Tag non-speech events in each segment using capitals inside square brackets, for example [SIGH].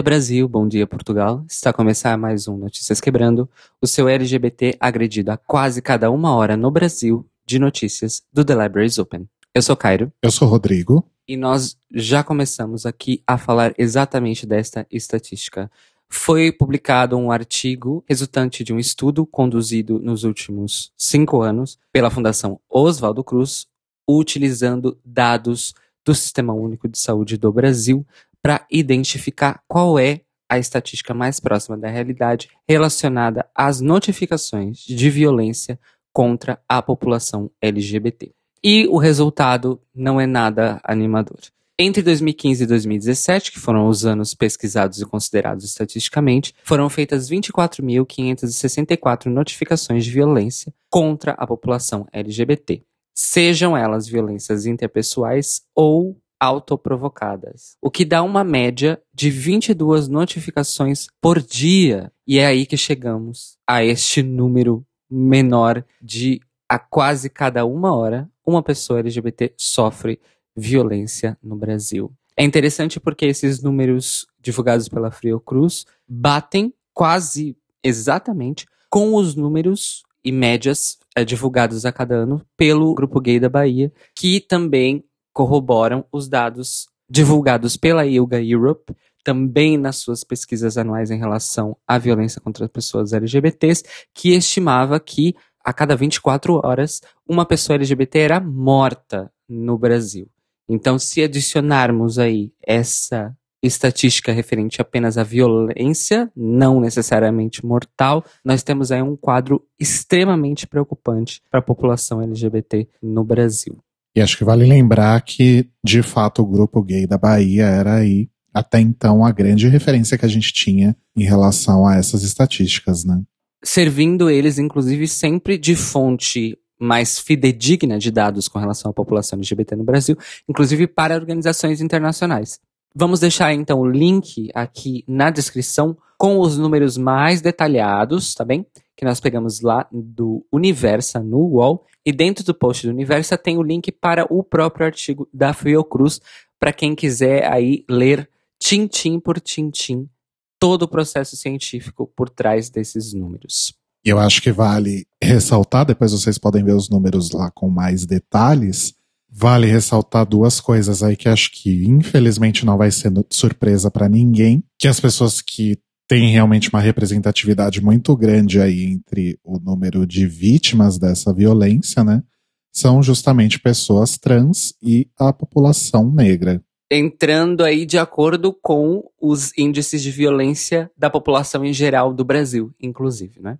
Bom dia Brasil, bom dia Portugal. Está a começar mais um Notícias Quebrando, o seu LGBT agredido a quase cada uma hora no Brasil de notícias do The Libraries Open. Eu sou Cairo. Eu sou Rodrigo. E nós já começamos aqui a falar exatamente desta estatística. Foi publicado um artigo resultante de um estudo conduzido nos últimos cinco anos pela Fundação Oswaldo Cruz, utilizando dados do Sistema Único de Saúde do Brasil para identificar qual é a estatística mais próxima da realidade relacionada às notificações de violência contra a população LGBT. E o resultado não é nada animador. Entre 2015 e 2017, que foram os anos pesquisados e considerados estatisticamente, foram feitas 24.564 notificações de violência contra a população LGBT, sejam elas violências interpessoais ou autoprovocadas, o que dá uma média de 22 notificações por dia. E é aí que chegamos a este número menor de a quase cada uma hora uma pessoa LGBT sofre violência no Brasil. É interessante porque esses números divulgados pela Fiocruz batem quase exatamente com os números e médias é, divulgados a cada ano pelo Grupo Gay da Bahia, que também corroboram os dados divulgados pela ILGA Europe, também nas suas pesquisas anuais em relação à violência contra as pessoas LGBTs, que estimava que a cada 24 horas uma pessoa LGBT era morta no Brasil. Então, se adicionarmos aí essa estatística referente apenas à violência, não necessariamente mortal, nós temos aí um quadro extremamente preocupante para a população LGBT no Brasil. E acho que vale lembrar que, de fato, o grupo gay da Bahia era aí, até então, a grande referência que a gente tinha em relação a essas estatísticas, né? Servindo eles, inclusive, sempre de fonte mais fidedigna de dados com relação à população LGBT no Brasil, inclusive para organizações internacionais. Vamos deixar então o link aqui na descrição com os números mais detalhados, tá bem? Que nós pegamos lá do Universa no UOL. E dentro do post do Universa tem o link para o próprio artigo da Fiocruz, para quem quiser aí ler tintim por tintim todo o processo científico por trás desses números. Eu acho que vale ressaltar, depois vocês podem ver os números lá com mais detalhes. Vale ressaltar duas coisas aí que acho que infelizmente não vai ser surpresa para ninguém, que as pessoas que têm realmente uma representatividade muito grande aí entre o número de vítimas dessa violência, né, são justamente pessoas trans e a população negra. Entrando aí de acordo com os índices de violência da população em geral do Brasil, inclusive, né?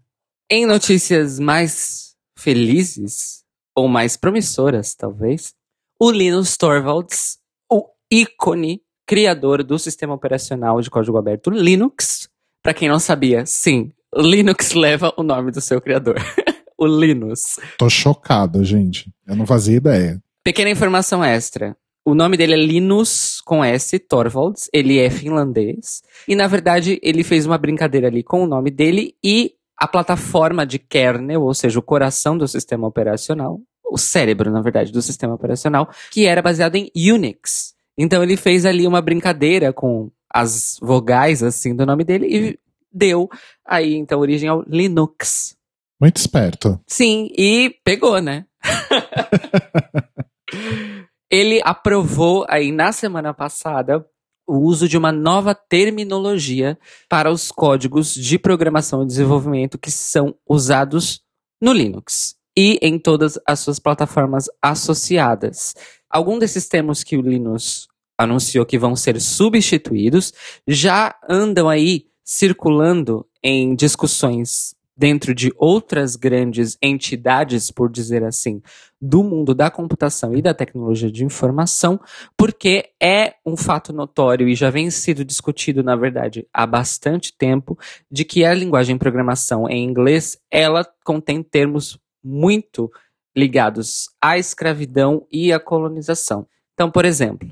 Em notícias mais felizes, ou mais promissoras, talvez, o Linus Torvalds, o ícone criador do sistema operacional de código aberto Linux. Para quem não sabia, sim, Linux leva o nome do seu criador, [LAUGHS] o Linus. Tô chocado, gente. Eu não fazia ideia. Pequena informação extra. O nome dele é Linus com S, Torvalds. Ele é finlandês. E na verdade ele fez uma brincadeira ali com o nome dele e a plataforma de kernel, ou seja, o coração do sistema operacional, o cérebro, na verdade, do sistema operacional, que era baseado em Unix. Então ele fez ali uma brincadeira com as vogais, assim, do nome dele e deu aí, então, origem ao Linux. Muito esperto. Sim, e pegou, né? [LAUGHS] ele aprovou aí na semana passada o uso de uma nova terminologia para os códigos de programação e desenvolvimento que são usados no Linux e em todas as suas plataformas associadas. Algum desses termos que o Linux anunciou que vão ser substituídos já andam aí circulando em discussões dentro de outras grandes entidades, por dizer assim, do mundo da computação e da tecnologia de informação, porque é um fato notório e já vem sido discutido, na verdade, há bastante tempo, de que a linguagem programação em inglês, ela contém termos muito ligados à escravidão e à colonização. Então, por exemplo,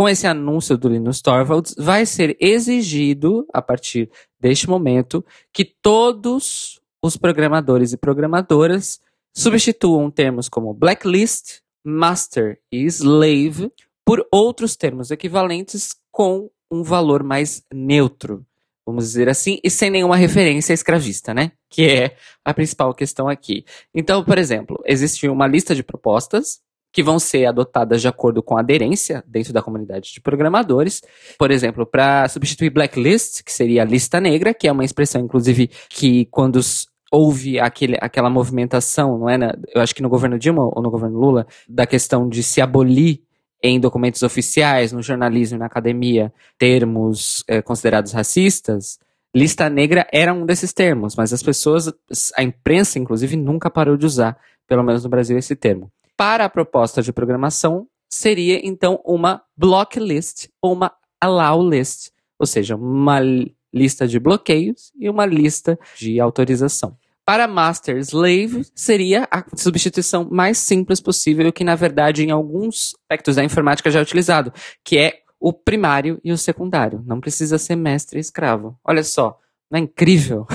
com esse anúncio do Linus Torvalds, vai ser exigido, a partir deste momento, que todos os programadores e programadoras substituam termos como blacklist, master e slave por outros termos equivalentes com um valor mais neutro, vamos dizer assim, e sem nenhuma referência escravista, né? Que é a principal questão aqui. Então, por exemplo, existe uma lista de propostas que vão ser adotadas de acordo com a aderência dentro da comunidade de programadores. Por exemplo, para substituir blacklist, que seria lista negra, que é uma expressão, inclusive, que quando houve aquele, aquela movimentação, não é? Eu acho que no governo Dilma ou no governo Lula, da questão de se abolir em documentos oficiais, no jornalismo e na academia, termos é, considerados racistas, lista negra era um desses termos, mas as pessoas, a imprensa, inclusive, nunca parou de usar, pelo menos no Brasil, esse termo. Para a proposta de programação, seria então uma block list ou uma allow list, ou seja, uma lista de bloqueios e uma lista de autorização. Para master slave, seria a substituição mais simples possível, que na verdade em alguns aspectos da informática já é utilizado, que é o primário e o secundário. Não precisa ser mestre e escravo. Olha só, não é incrível?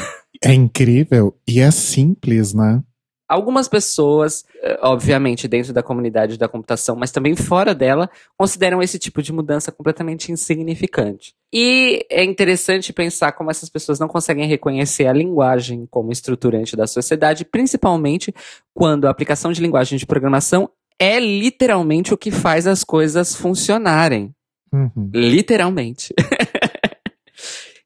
É incrível e é simples, né? Algumas pessoas, eh, obviamente dentro da comunidade da computação, mas também fora dela, consideram esse tipo de mudança completamente insignificante. E é interessante pensar como essas pessoas não conseguem reconhecer a linguagem como estruturante da sociedade, principalmente quando a aplicação de linguagem de programação é literalmente o que faz as coisas funcionarem. Uhum. Literalmente. [LAUGHS]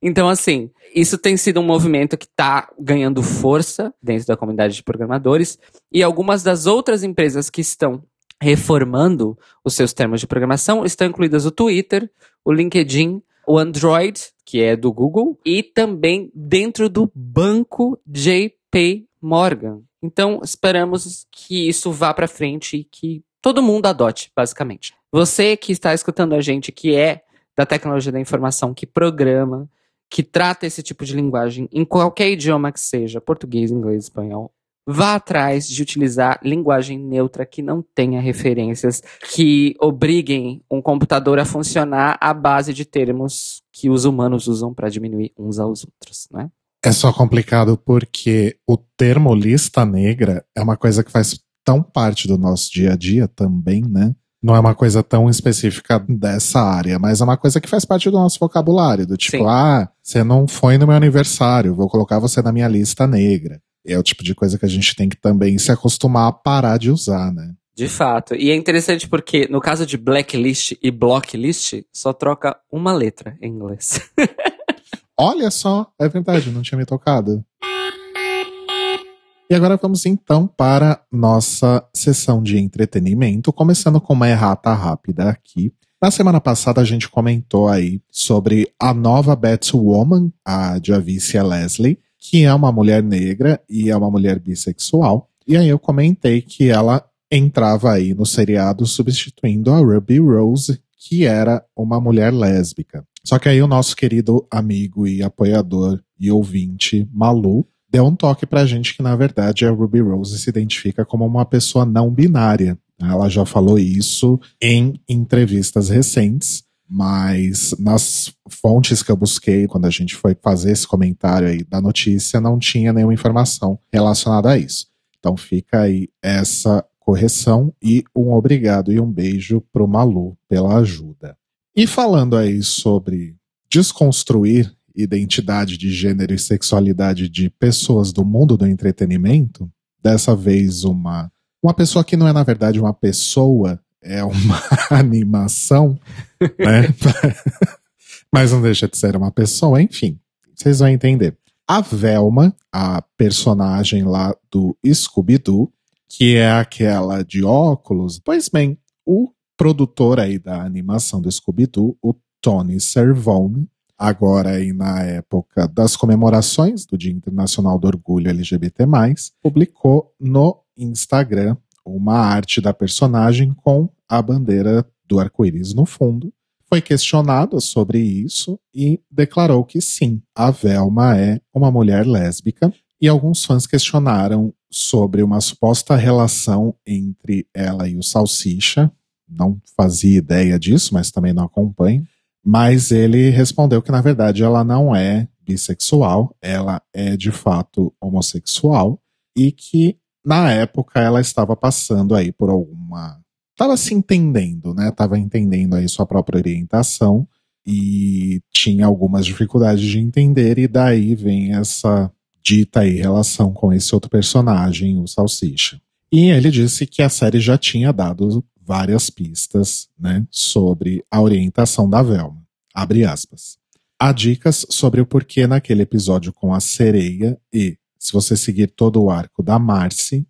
Então, assim, isso tem sido um movimento que está ganhando força dentro da comunidade de programadores e algumas das outras empresas que estão reformando os seus termos de programação estão incluídas o Twitter, o LinkedIn, o Android, que é do Google, e também dentro do banco JP Morgan. Então, esperamos que isso vá para frente e que todo mundo adote, basicamente. Você que está escutando a gente, que é da tecnologia da informação, que programa, que trata esse tipo de linguagem em qualquer idioma que seja, português, inglês, espanhol, vá atrás de utilizar linguagem neutra que não tenha referências que obriguem um computador a funcionar à base de termos que os humanos usam para diminuir uns aos outros, né? É só complicado porque o termo lista negra é uma coisa que faz tão parte do nosso dia a dia também, né? Não é uma coisa tão específica dessa área, mas é uma coisa que faz parte do nosso vocabulário, do tipo, Sim. ah, você não foi no meu aniversário, vou colocar você na minha lista negra. É o tipo de coisa que a gente tem que também se acostumar a parar de usar, né? De fato. E é interessante porque no caso de blacklist e blocklist, só troca uma letra em inglês. [LAUGHS] Olha só, é verdade, não tinha me tocado. E agora vamos então para nossa sessão de entretenimento, começando com uma errata rápida aqui. Na semana passada a gente comentou aí sobre a nova Batwoman, a Javicia Leslie, que é uma mulher negra e é uma mulher bissexual. E aí eu comentei que ela entrava aí no seriado substituindo a Ruby Rose, que era uma mulher lésbica. Só que aí o nosso querido amigo e apoiador e ouvinte Malu deu um toque pra gente que, na verdade, a Ruby Rose se identifica como uma pessoa não binária. Ela já falou isso em entrevistas recentes, mas nas fontes que eu busquei quando a gente foi fazer esse comentário aí da notícia, não tinha nenhuma informação relacionada a isso. Então fica aí essa correção e um obrigado e um beijo pro Malu pela ajuda. E falando aí sobre desconstruir identidade de gênero e sexualidade de pessoas do mundo do entretenimento, dessa vez uma uma pessoa que não é na verdade uma pessoa, é uma [LAUGHS] animação, né? [LAUGHS] Mas não deixa de ser uma pessoa, enfim. Vocês vão entender. A Velma, a personagem lá do Scooby-Doo, que é aquela de óculos, pois bem, o produtor aí da animação do Scooby-Doo, o Tony Servone, agora aí na época das comemorações do Dia Internacional do Orgulho LGBT+, publicou no Instagram uma arte da personagem com a bandeira do arco-íris no fundo. Foi questionado sobre isso e declarou que sim, a Velma é uma mulher lésbica. E alguns fãs questionaram sobre uma suposta relação entre ela e o Salsicha. Não fazia ideia disso, mas também não acompanho. Mas ele respondeu que, na verdade, ela não é bissexual, ela é de fato homossexual e que, na época, ela estava passando aí por alguma. Estava se entendendo, né? Estava entendendo aí sua própria orientação e tinha algumas dificuldades de entender, e daí vem essa dita aí relação com esse outro personagem, o Salsicha. E ele disse que a série já tinha dado várias pistas né, sobre a orientação da Velma. Abre aspas. Há dicas sobre o porquê naquele episódio com a sereia e, se você seguir todo o arco da Marcy,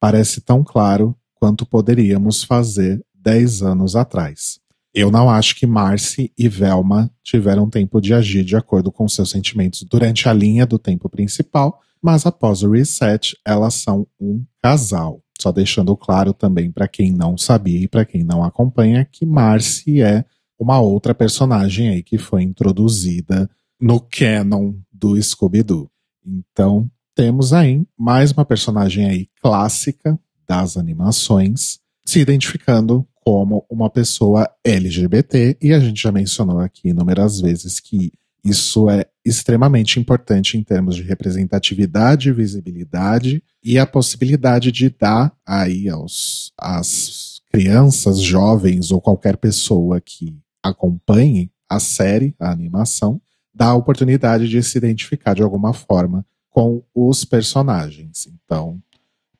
parece tão claro quanto poderíamos fazer dez anos atrás. Eu não acho que Marcy e Velma tiveram tempo de agir de acordo com seus sentimentos durante a linha do tempo principal, mas após o reset, elas são um casal. Só deixando claro também para quem não sabia e para quem não acompanha que Marcy é uma outra personagem aí que foi introduzida no canon do Scooby-Doo. Então, temos aí mais uma personagem aí clássica das animações, se identificando como uma pessoa LGBT, e a gente já mencionou aqui inúmeras vezes que isso é extremamente importante em termos de representatividade, visibilidade e a possibilidade de dar aí aos às crianças, jovens ou qualquer pessoa que acompanhe a série, a animação, dá a oportunidade de se identificar de alguma forma com os personagens. Então,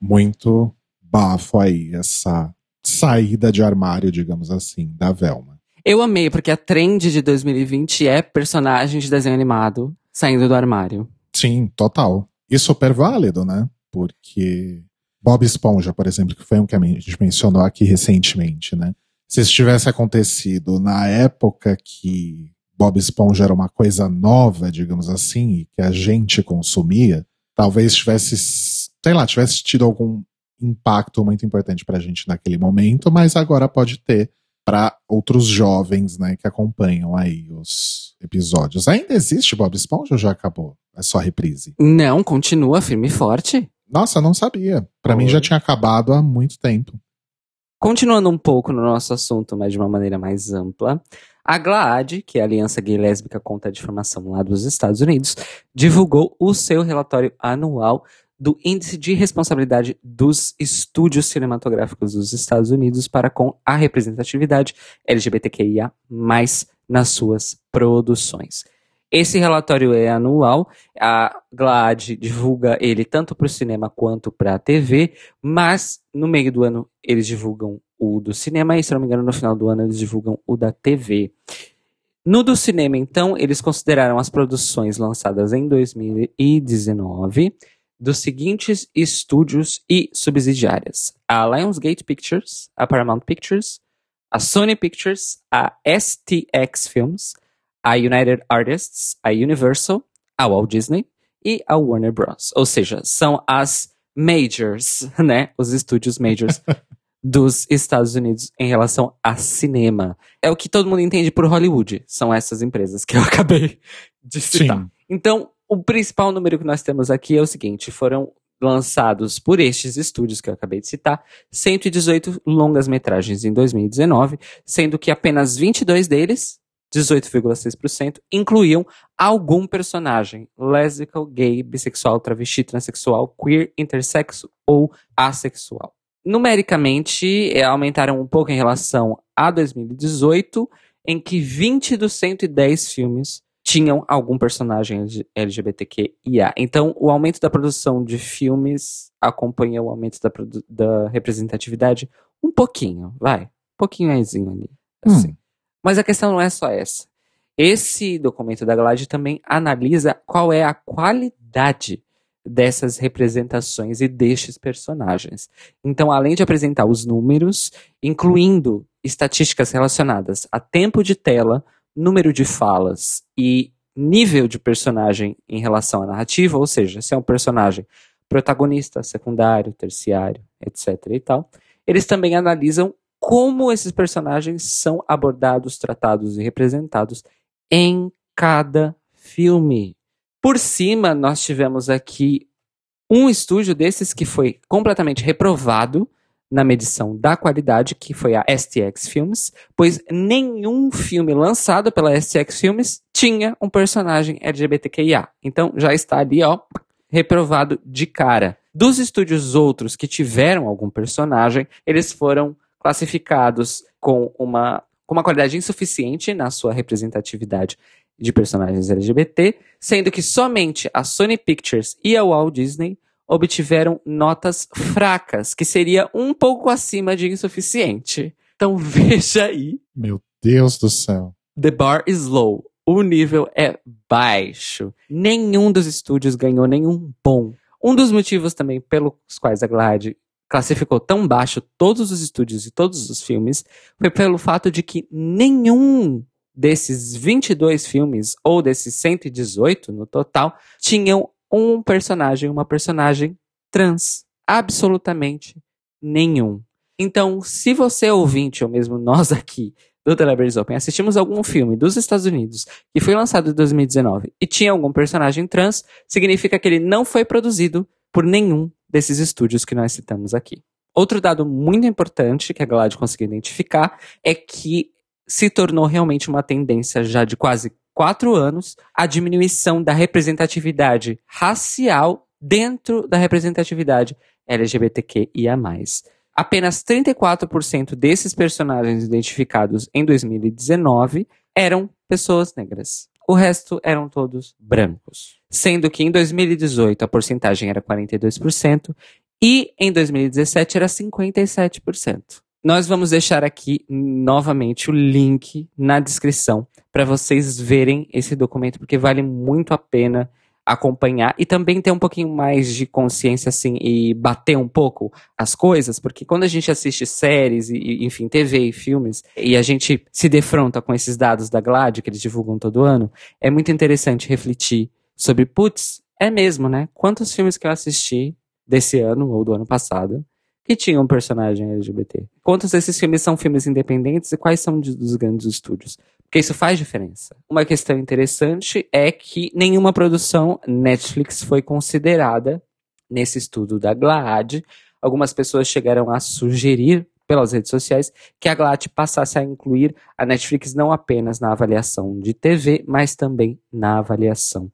muito bafo aí essa saída de armário, digamos assim, da Velma. Eu amei, porque a trend de 2020 é personagem de desenho animado saindo do armário. Sim, total. E super válido, né? Porque Bob Esponja, por exemplo, que foi um que a gente mencionou aqui recentemente, né? se isso tivesse acontecido na época que Bob Esponja era uma coisa nova, digamos assim, e que a gente consumia, talvez tivesse, sei lá, tivesse tido algum impacto muito importante pra gente naquele momento, mas agora pode ter para outros jovens, né, que acompanham aí os episódios. Ainda existe Bob Esponja ou já acabou? É só reprise? Não, continua firme e forte. Nossa, não sabia. Para mim já tinha acabado há muito tempo. Continuando um pouco no nosso assunto, mas de uma maneira mais ampla, a GLAAD, que é a Aliança Gay Lésbica contra a Difamação lá dos Estados Unidos, divulgou o seu relatório anual do Índice de Responsabilidade dos Estúdios Cinematográficos dos Estados Unidos para com a representatividade LGBTQIA+, nas suas produções. Esse relatório é anual, a GLAAD divulga ele tanto para o cinema quanto para a TV, mas no meio do ano eles divulgam o do cinema e, se não me engano, no final do ano eles divulgam o da TV. No do cinema, então, eles consideraram as produções lançadas em 2019 dos seguintes estúdios e subsidiárias: a Lionsgate Pictures, a Paramount Pictures, a Sony Pictures, a STX Films, a United Artists, a Universal, a Walt Disney e a Warner Bros. Ou seja, são as majors, [LAUGHS] né? Os estúdios majors [LAUGHS] dos Estados Unidos em relação a cinema. É o que todo mundo entende por Hollywood. São essas empresas que eu [LAUGHS] acabei de citar. Sim. Então, o principal número que nós temos aqui é o seguinte: foram lançados por estes estúdios que eu acabei de citar, 118 longas-metragens em 2019, sendo que apenas 22 deles 18,6%, incluíam algum personagem lésbico, gay, bissexual, travesti, transexual, queer, intersexo ou assexual. Numericamente, é, aumentaram um pouco em relação a 2018, em que 20 dos 110 filmes tinham algum personagem LGBTQIA. Então, o aumento da produção de filmes acompanha o aumento da, da representatividade um pouquinho, vai. Um pouquinho ali, assim. Hum. Mas a questão não é só essa. Esse documento da GLAD também analisa qual é a qualidade dessas representações e destes personagens. Então, além de apresentar os números, incluindo estatísticas relacionadas a tempo de tela, número de falas e nível de personagem em relação à narrativa, ou seja, se é um personagem protagonista, secundário, terciário, etc. e tal, eles também analisam como esses personagens são abordados, tratados e representados em cada filme. Por cima, nós tivemos aqui um estúdio desses que foi completamente reprovado na medição da qualidade, que foi a STX Films, pois nenhum filme lançado pela STX Films tinha um personagem LGBTQIA. Então já está ali, ó, reprovado de cara. Dos estúdios outros que tiveram algum personagem, eles foram classificados com uma com uma qualidade insuficiente na sua representatividade de personagens LGBT, sendo que somente a Sony Pictures e a Walt Disney obtiveram notas fracas, que seria um pouco acima de insuficiente. Então [LAUGHS] veja aí. Meu Deus do céu. The bar is low. O nível é baixo. Nenhum dos estúdios ganhou nenhum bom. Um dos motivos também pelos quais a Glad classificou tão baixo todos os estúdios e todos os filmes foi pelo fato de que nenhum desses 22 filmes, ou desses 118 no total, tinham um personagem, uma personagem trans. Absolutamente nenhum. Então, se você ouvinte, ou mesmo nós aqui do Televerse Open, assistimos algum filme dos Estados Unidos que foi lançado em 2019 e tinha algum personagem trans, significa que ele não foi produzido por nenhum desses estúdios que nós citamos aqui. Outro dado muito importante que a Glad conseguiu identificar é que se tornou realmente uma tendência já de quase quatro anos a diminuição da representatividade racial dentro da representatividade LGBTQIA. Apenas 34% desses personagens identificados em 2019 eram pessoas negras. O resto eram todos brancos. Sendo que em 2018 a porcentagem era 42% e em 2017 era 57%. Nós vamos deixar aqui novamente o link na descrição para vocês verem esse documento, porque vale muito a pena acompanhar e também ter um pouquinho mais de consciência assim e bater um pouco as coisas, porque quando a gente assiste séries e enfim, TV e filmes e a gente se defronta com esses dados da GLAD que eles divulgam todo ano, é muito interessante refletir sobre, putz, é mesmo, né? Quantos filmes que eu assisti desse ano ou do ano passado que tinham um personagem LGBT? Quantos desses filmes são filmes independentes e quais são dos grandes estúdios? Porque isso faz diferença. Uma questão interessante é que nenhuma produção Netflix foi considerada nesse estudo da GLAAD. Algumas pessoas chegaram a sugerir pelas redes sociais que a GLAAD passasse a incluir a Netflix não apenas na avaliação de TV, mas também na avaliação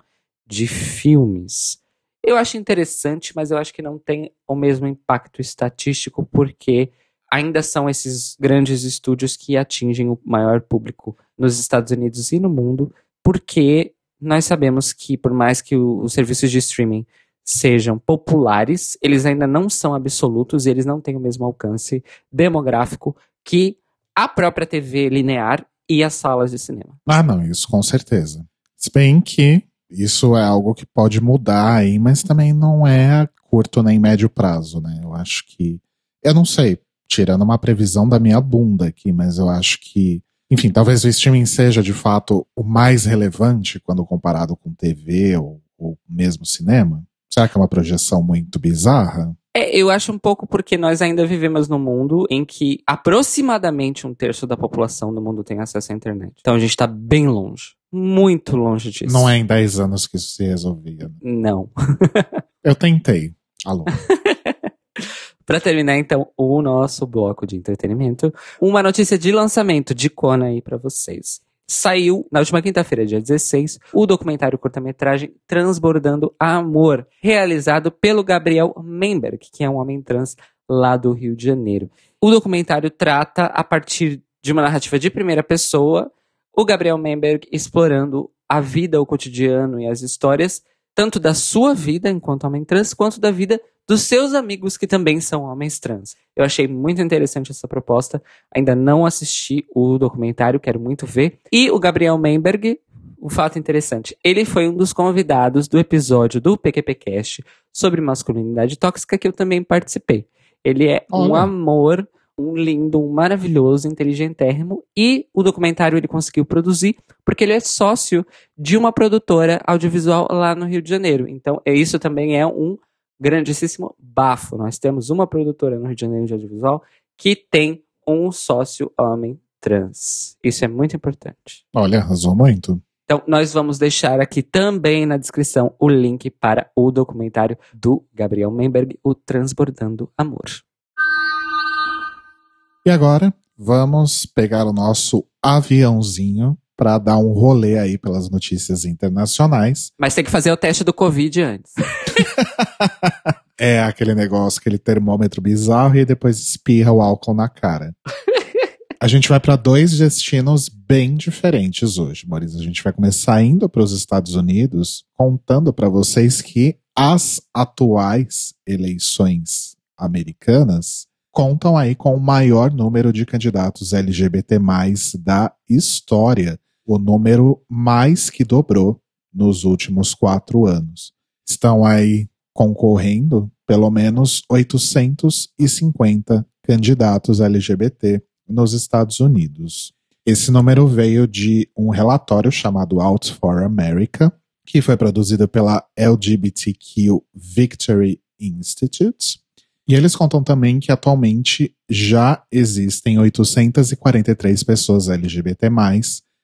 de filmes. Eu acho interessante, mas eu acho que não tem o mesmo impacto estatístico, porque ainda são esses grandes estúdios que atingem o maior público nos Estados Unidos e no mundo, porque nós sabemos que, por mais que os serviços de streaming sejam populares, eles ainda não são absolutos e eles não têm o mesmo alcance demográfico que a própria TV linear e as salas de cinema. Ah, não, isso com certeza. Se bem que isso é algo que pode mudar aí, mas também não é curto nem médio prazo, né? Eu acho que. Eu não sei, tirando uma previsão da minha bunda aqui, mas eu acho que, enfim, talvez o streaming seja de fato o mais relevante quando comparado com TV ou, ou mesmo cinema. Será que é uma projeção muito bizarra? É, eu acho um pouco porque nós ainda vivemos num mundo em que aproximadamente um terço da população do mundo tem acesso à internet. Então a gente tá bem longe. Muito longe disso. Não é em 10 anos que isso se resolvia. Né? Não. [LAUGHS] eu tentei. Alô. [LAUGHS] Para terminar, então, o nosso bloco de entretenimento, uma notícia de lançamento de Kona aí para vocês. Saiu na última quinta-feira, dia 16, o documentário curta-metragem Transbordando Amor, realizado pelo Gabriel Memberg, que é um homem trans lá do Rio de Janeiro. O documentário trata, a partir de uma narrativa de primeira pessoa, o Gabriel Memberg explorando a vida, o cotidiano e as histórias, tanto da sua vida enquanto homem trans, quanto da vida dos seus amigos que também são homens trans. Eu achei muito interessante essa proposta. Ainda não assisti o documentário, quero muito ver. E o Gabriel Memberg, um fato interessante, ele foi um dos convidados do episódio do PQPcast sobre masculinidade tóxica que eu também participei. Ele é Olha. um amor, um lindo, um maravilhoso, inteligentérrimo e o documentário ele conseguiu produzir porque ele é sócio de uma produtora audiovisual lá no Rio de Janeiro. Então, isso também é um grandíssimo bafo. Nós temos uma produtora no Rio de Janeiro de audiovisual que tem um sócio homem trans. Isso é muito importante. Olha, arrasou muito. Então, nós vamos deixar aqui também na descrição o link para o documentário do Gabriel Memberg, O Transbordando Amor. E agora, vamos pegar o nosso aviãozinho para dar um rolê aí pelas notícias internacionais. Mas tem que fazer o teste do Covid antes. [LAUGHS] é aquele negócio, aquele termômetro bizarro e depois espirra o álcool na cara. A gente vai para dois destinos bem diferentes hoje, Maurício. A gente vai começar indo para os Estados Unidos, contando para vocês que as atuais eleições americanas contam aí com o maior número de candidatos LGBT da história, o número mais que dobrou nos últimos quatro anos. Estão aí concorrendo pelo menos 850 candidatos LGBT nos Estados Unidos. Esse número veio de um relatório chamado Out for America, que foi produzido pela LGBTQ Victory Institute. E eles contam também que atualmente já existem 843 pessoas LGBT+,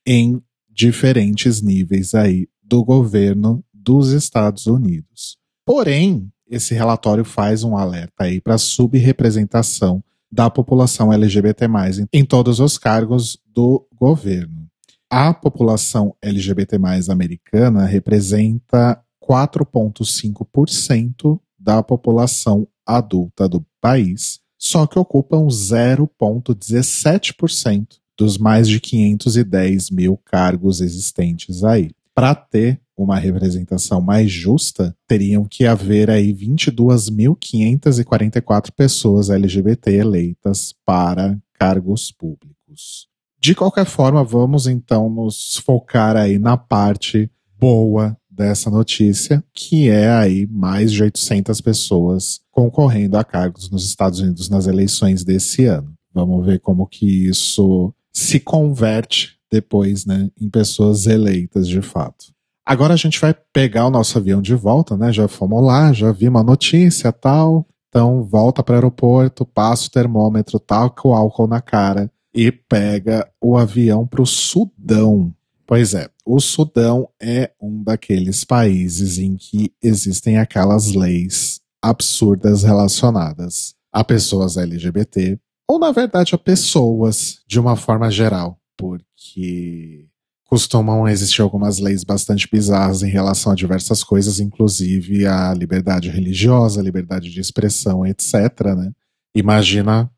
em diferentes níveis aí do governo dos Estados Unidos. Porém, esse relatório faz um alerta aí para a subrepresentação da população LGBT+, em todos os cargos do governo. A população LGBT+, americana representa 4,5% da população adulta do país, só que ocupam 0,17% dos mais de 510 mil cargos existentes aí. Para ter uma representação mais justa, teriam que haver aí 22.544 pessoas LGBT eleitas para cargos públicos. De qualquer forma, vamos então nos focar aí na parte boa dessa notícia, que é aí mais de 800 pessoas concorrendo a cargos nos Estados Unidos nas eleições desse ano. Vamos ver como que isso se converte depois, né, em pessoas eleitas de fato. Agora a gente vai pegar o nosso avião de volta, né? Já fomos lá, já vimos a notícia tal. Então volta para o aeroporto, passa o termômetro, tal o álcool na cara e pega o avião para o Sudão. Pois é, o Sudão é um daqueles países em que existem aquelas leis absurdas relacionadas a pessoas LGBT, ou na verdade a pessoas de uma forma geral, porque costumam existir algumas leis bastante bizarras em relação a diversas coisas, inclusive a liberdade religiosa, liberdade de expressão, etc. Né? Imagina,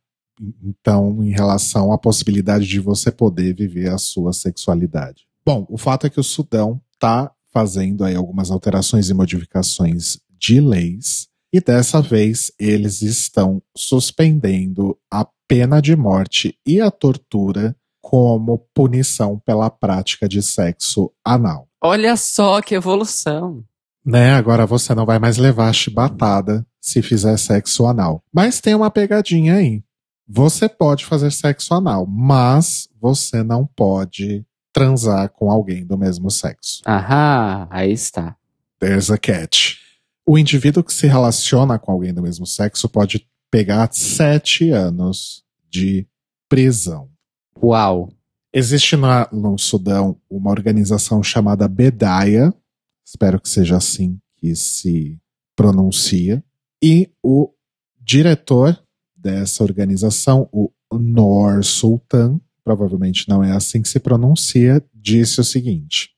então, em relação à possibilidade de você poder viver a sua sexualidade. Bom, o fato é que o Sudão está fazendo aí algumas alterações e modificações de leis, e dessa vez eles estão suspendendo a pena de morte e a tortura como punição pela prática de sexo anal. Olha só que evolução. Né, agora você não vai mais levar chibatada se fizer sexo anal. Mas tem uma pegadinha aí. Você pode fazer sexo anal, mas você não pode transar com alguém do mesmo sexo. Aham, aí está. There's a catch. O indivíduo que se relaciona com alguém do mesmo sexo pode pegar sete anos de prisão. Uau! Existe na, no Sudão uma organização chamada Bedaia, espero que seja assim que se pronuncia, e o diretor dessa organização, o Nor Sultan, provavelmente não é assim que se pronuncia, disse o seguinte: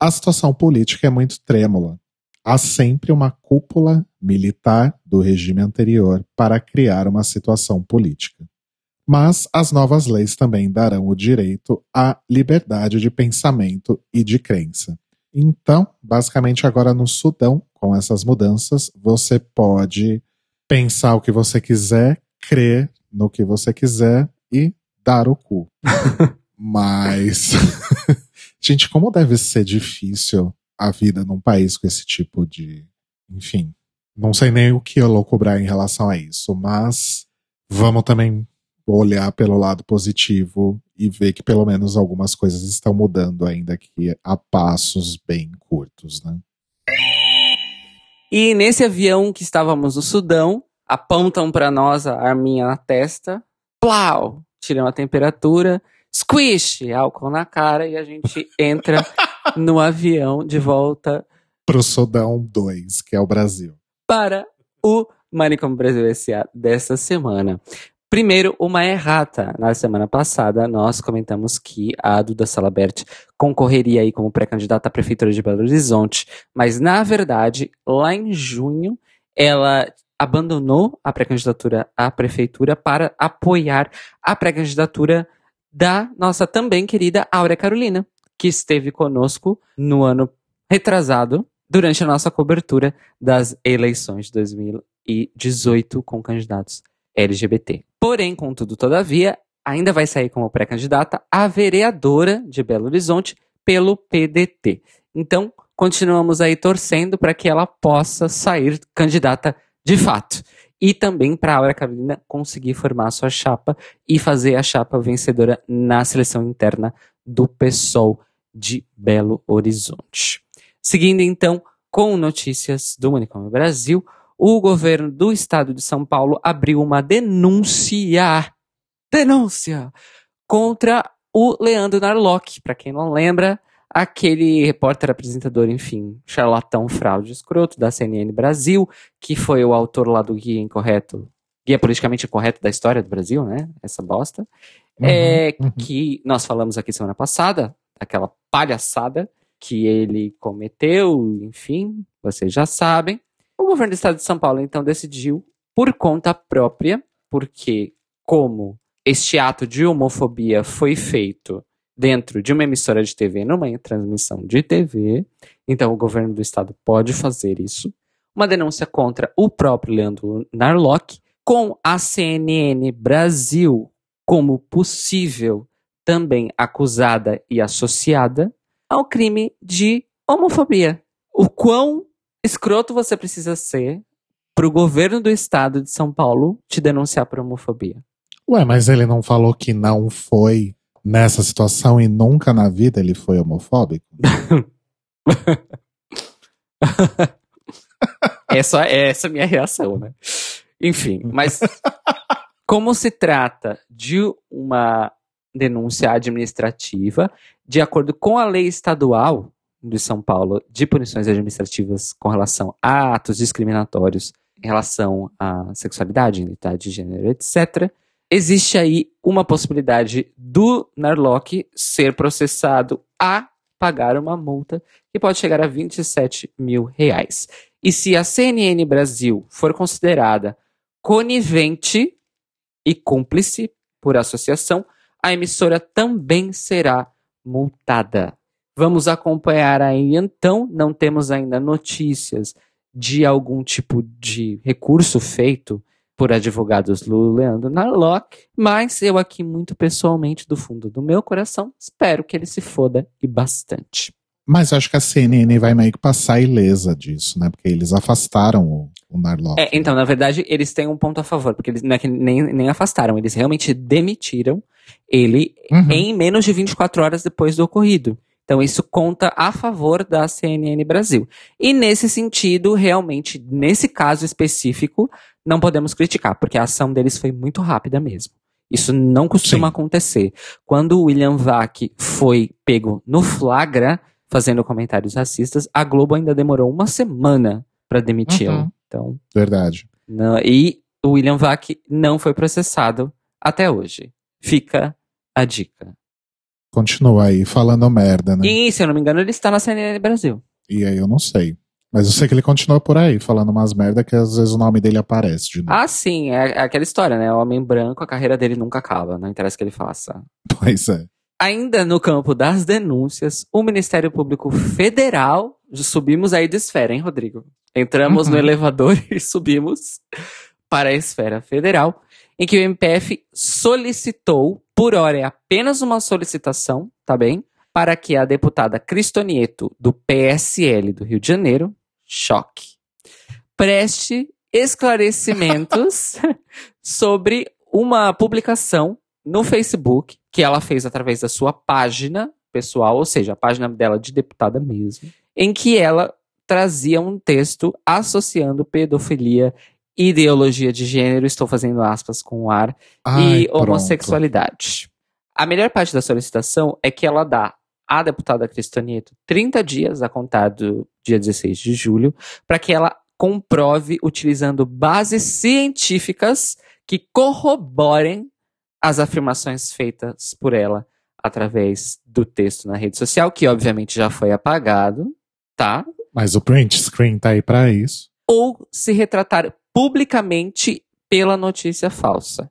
A situação política é muito trêmula. Há sempre uma cúpula militar do regime anterior para criar uma situação política mas as novas leis também darão o direito à liberdade de pensamento e de crença. Então, basicamente, agora no Sudão, com essas mudanças, você pode pensar o que você quiser, crer no que você quiser e dar o cu. [LAUGHS] Mas, [LAUGHS] gente, como deve ser difícil a vida num país com esse tipo de. Enfim, não sei nem o que eu vou cobrar em relação a isso, mas vamos também olhar pelo lado positivo e ver que pelo menos algumas coisas estão mudando, ainda que a passos bem curtos, né? E nesse avião que estávamos no Sudão, apontam para nós a arminha na testa, plau, tiram a temperatura, squish, álcool na cara e a gente entra [LAUGHS] no avião de volta pro Sudão 2, que é o Brasil. Para o Manicom Brasil S.A. dessa semana. Primeiro, uma errata. Na semana passada, nós comentamos que a Duda Salabert concorreria aí como pré-candidata à Prefeitura de Belo Horizonte, mas na verdade, lá em junho, ela abandonou a pré-candidatura à prefeitura para apoiar a pré-candidatura da nossa também querida Áurea Carolina, que esteve conosco no ano retrasado, durante a nossa cobertura das eleições de 2018 com candidatos LGBT. Porém, contudo, todavia, ainda vai sair como pré-candidata a vereadora de Belo Horizonte pelo PDT. Então, continuamos aí torcendo para que ela possa sair candidata de fato. E também para a Aura Carolina conseguir formar a sua chapa e fazer a chapa vencedora na seleção interna do PSOL de Belo Horizonte. Seguindo então com notícias do Manicômio Brasil, o governo do estado de São Paulo abriu uma denúncia, denúncia contra o Leandro Narlock. Para quem não lembra, aquele repórter, apresentador, enfim, charlatão, fraude, escroto da CNN Brasil, que foi o autor lá do Guia Incorreto, Guia Politicamente Incorreto da História do Brasil, né? Essa bosta. Uhum, é, uhum. Que nós falamos aqui semana passada, aquela palhaçada que ele cometeu, enfim, vocês já sabem. O governo do estado de São Paulo então decidiu, por conta própria, porque como este ato de homofobia foi feito dentro de uma emissora de TV, numa transmissão de TV, então o governo do estado pode fazer isso. Uma denúncia contra o próprio Leandro Narlock, com a CNN Brasil como possível também acusada e associada ao crime de homofobia. O quão escroto você precisa ser para o governo do estado de São Paulo te denunciar por homofobia? Ué, mas ele não falou que não foi nessa situação e nunca na vida ele foi homofóbico? [LAUGHS] essa, essa é a minha reação, né? Enfim, mas [LAUGHS] como se trata de uma denúncia administrativa, de acordo com a lei estadual de São Paulo de punições administrativas com relação a atos discriminatórios em relação à sexualidade, identidade de gênero, etc., existe aí uma possibilidade do Narlock ser processado a pagar uma multa que pode chegar a 27 mil reais. E se a CNN Brasil for considerada conivente e cúmplice por associação, a emissora também será multada. Vamos acompanhar aí então, não temos ainda notícias de algum tipo de recurso feito por advogados do Leandro Narlock, mas eu aqui muito pessoalmente do fundo do meu coração espero que ele se foda e bastante. Mas acho que a CNN vai meio que passar ilesa disso, né? Porque eles afastaram o, o Narlock. É, então, na verdade, eles têm um ponto a favor, porque eles não é que nem, nem afastaram, eles realmente demitiram ele uhum. em menos de 24 horas depois do ocorrido. Então, isso conta a favor da CNN Brasil. E nesse sentido, realmente, nesse caso específico, não podemos criticar, porque a ação deles foi muito rápida mesmo. Isso não costuma Sim. acontecer. Quando o William Vac foi pego no flagra, fazendo comentários racistas, a Globo ainda demorou uma semana para demiti-lo. Uhum. Então, Verdade. Não, e o William Vac não foi processado até hoje. Fica a dica. Continua aí falando merda, né? E, se eu não me engano, ele está na CNN Brasil. E aí eu não sei. Mas eu sei que ele continua por aí, falando umas merda que às vezes o nome dele aparece de novo. Ah, sim, é, é aquela história, né? O homem branco, a carreira dele nunca acaba, não interessa o que ele faça. [LAUGHS] Pois é. Ainda no campo das denúncias, o Ministério Público Federal, subimos aí de esfera, hein, Rodrigo? Entramos uhum. no elevador [LAUGHS] e subimos para a esfera federal, em que o MPF solicitou, por hora é apenas uma solicitação, tá bem? Para que a deputada Cristonieto, do PSL do Rio de Janeiro, choque, preste esclarecimentos [LAUGHS] sobre uma publicação no Facebook que ela fez através da sua página pessoal, ou seja, a página dela de deputada mesmo, em que ela trazia um texto associando pedofilia, ideologia de gênero, estou fazendo aspas com o ar, Ai, e pronto. homossexualidade. A melhor parte da solicitação é que ela dá à deputada Cristonieto 30 dias a contar do dia 16 de julho para que ela comprove utilizando bases científicas que corroborem as afirmações feitas por ela através do texto na rede social, que obviamente já foi apagado, tá? Mas o print screen tá aí para isso. Ou se retratar publicamente pela notícia falsa.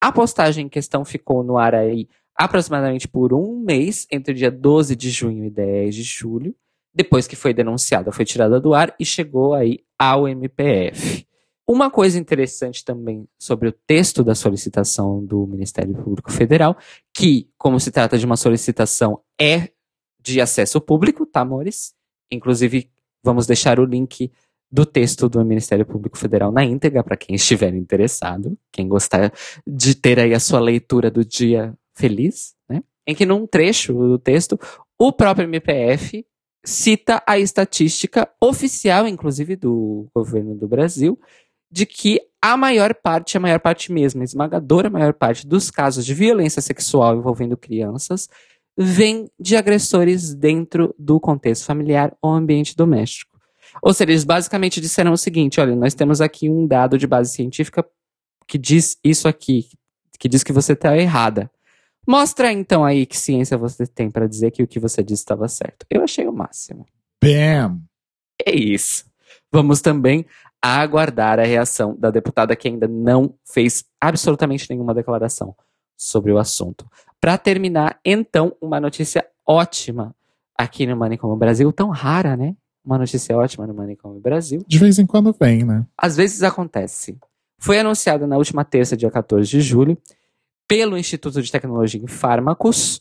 A postagem em questão ficou no ar aí aproximadamente por um mês, entre dia 12 de junho e 10 de julho. Depois que foi denunciada, foi tirada do ar e chegou aí ao MPF. Uma coisa interessante também sobre o texto da solicitação do Ministério Público Federal, que, como se trata de uma solicitação, é de acesso público, tá, amores? Inclusive, vamos deixar o link do texto do Ministério Público Federal na íntegra para quem estiver interessado, quem gostar de ter aí a sua leitura do dia feliz, né? Em que num trecho do texto, o próprio MPF cita a estatística oficial, inclusive do governo do Brasil, de que a maior parte, a maior parte mesmo, a esmagadora maior parte dos casos de violência sexual envolvendo crianças vem de agressores dentro do contexto familiar ou ambiente doméstico. Ou seja, eles basicamente disseram o seguinte: olha, nós temos aqui um dado de base científica que diz isso aqui, que diz que você está errada. Mostra então aí que ciência você tem para dizer que o que você disse estava certo. Eu achei o máximo. Bam! É isso. Vamos também aguardar a reação da deputada que ainda não fez absolutamente nenhuma declaração sobre o assunto. Para terminar, então, uma notícia ótima aqui no Manicômio Brasil, tão rara, né? Uma notícia ótima no Manicômio Brasil. De vez em quando vem, né? Às vezes acontece. Foi anunciada na última terça, dia 14 de julho, pelo Instituto de Tecnologia em Fármacos,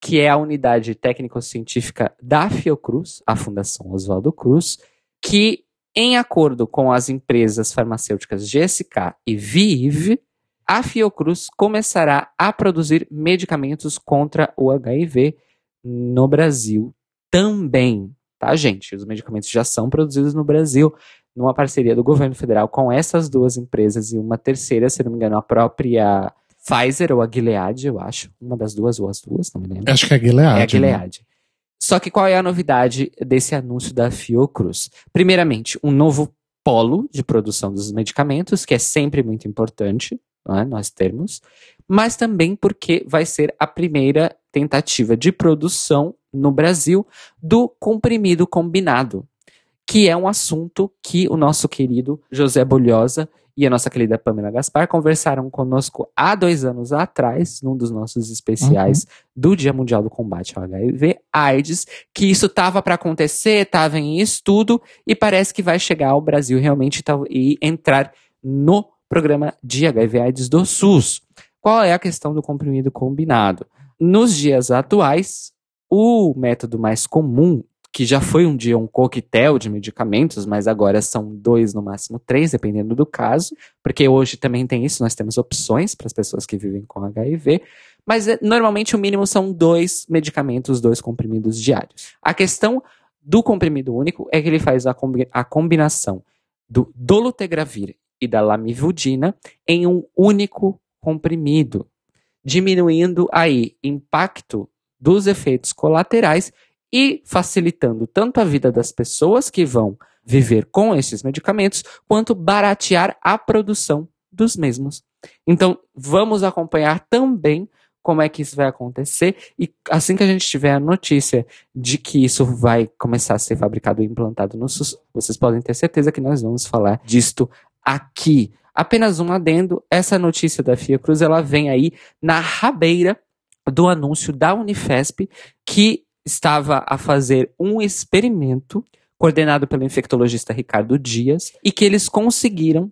que é a unidade técnico-científica da Fiocruz, a Fundação Oswaldo Cruz, que, em acordo com as empresas farmacêuticas GSK e Vive, a Fiocruz começará a produzir medicamentos contra o HIV no Brasil também, tá, gente? Os medicamentos já são produzidos no Brasil, numa parceria do governo federal com essas duas empresas e uma terceira, se não me engano, a própria Pfizer ou a Gilead, eu acho. Uma das duas ou as duas, não me lembro. Acho que é a Gilead. É a Gilead. Né? Só que qual é a novidade desse anúncio da Fiocruz? Primeiramente, um novo polo de produção dos medicamentos, que é sempre muito importante, é? nós termos, mas também porque vai ser a primeira tentativa de produção no Brasil do comprimido combinado, que é um assunto que o nosso querido José Bolhosa e a nossa querida Pamela Gaspar conversaram conosco há dois anos atrás, num dos nossos especiais uhum. do Dia Mundial do Combate ao HIV AIDS, que isso estava para acontecer, estava em estudo e parece que vai chegar ao Brasil realmente e entrar no programa de HIV AIDS do SUS. Qual é a questão do comprimido combinado? Nos dias atuais, o método mais comum que já foi um dia um coquetel de medicamentos, mas agora são dois, no máximo três, dependendo do caso, porque hoje também tem isso, nós temos opções para as pessoas que vivem com HIV, mas eh, normalmente o mínimo são dois medicamentos, dois comprimidos diários. A questão do comprimido único é que ele faz a, combi a combinação do dolutegravir e da lamivudina em um único comprimido, diminuindo aí impacto dos efeitos colaterais e facilitando tanto a vida das pessoas que vão viver com esses medicamentos, quanto baratear a produção dos mesmos. Então, vamos acompanhar também como é que isso vai acontecer e assim que a gente tiver a notícia de que isso vai começar a ser fabricado e implantado no SUS, vocês podem ter certeza que nós vamos falar disto aqui. Apenas um adendo, essa notícia da Fiocruz, ela vem aí na rabeira do anúncio da Unifesp que estava a fazer um experimento coordenado pelo infectologista Ricardo Dias e que eles conseguiram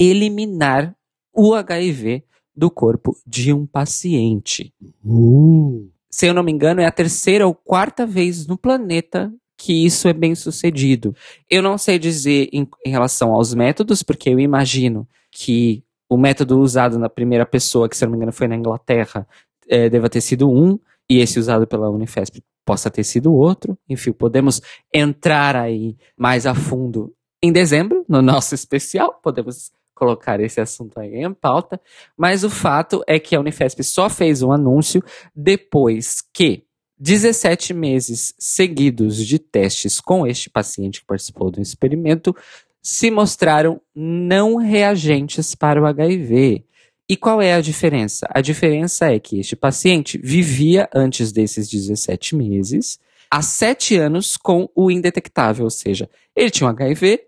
eliminar o HIV do corpo de um paciente. Uh. Se eu não me engano, é a terceira ou quarta vez no planeta que isso é bem sucedido. Eu não sei dizer em, em relação aos métodos, porque eu imagino que o método usado na primeira pessoa, que se eu não me engano foi na Inglaterra, é, deva ter sido um, e esse usado pela Unifesp possa ter sido outro. Enfim, podemos entrar aí mais a fundo em dezembro, no nosso [LAUGHS] especial, podemos colocar esse assunto aí em pauta, mas o fato é que a Unifesp só fez um anúncio depois que 17 meses seguidos de testes com este paciente que participou do experimento se mostraram não reagentes para o HIV. E qual é a diferença? A diferença é que este paciente vivia antes desses 17 meses, há 7 anos com o indetectável, ou seja, ele tinha um HIV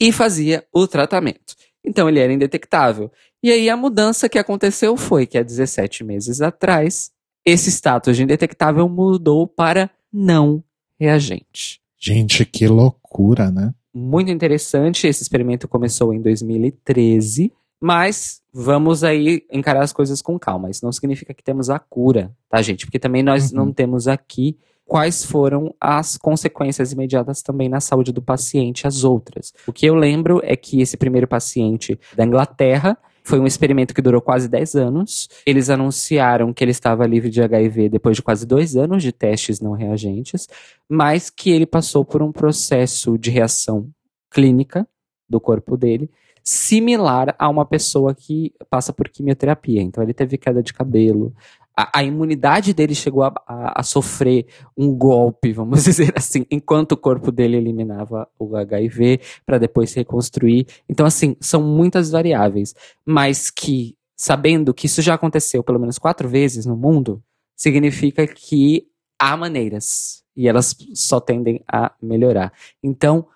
e fazia o tratamento. Então ele era indetectável. E aí a mudança que aconteceu foi que há 17 meses atrás, esse status de indetectável mudou para não reagente. Gente, que loucura, né? Muito interessante. Esse experimento começou em 2013, mas vamos aí encarar as coisas com calma. Isso não significa que temos a cura, tá, gente? Porque também nós uhum. não temos aqui quais foram as consequências imediatas também na saúde do paciente, as outras. O que eu lembro é que esse primeiro paciente da Inglaterra foi um experimento que durou quase 10 anos. Eles anunciaram que ele estava livre de HIV depois de quase dois anos de testes não reagentes, mas que ele passou por um processo de reação clínica do corpo dele similar a uma pessoa que passa por quimioterapia. Então ele teve queda de cabelo, a, a imunidade dele chegou a, a, a, sofrer um golpe, vamos [LAUGHS] dizer assim, enquanto o corpo dele eliminava o HIV para depois se reconstruir. Então, assim, são muitas variáveis, mas que, sabendo que isso já aconteceu pelo menos quatro vezes no mundo, significa que há maneiras e elas só tendem a melhorar. Então,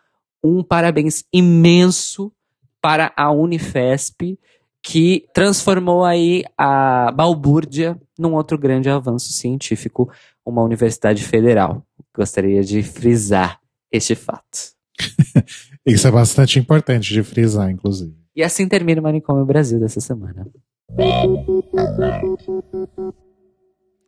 um parabéns imenso para a Unifesp que transformou aí a balbúrdia num outro grande avanço científico, uma universidade federal. Gostaria de frisar este fato. [LAUGHS] Isso é bastante importante de frisar, inclusive. E assim termina o Manicômio Brasil dessa semana.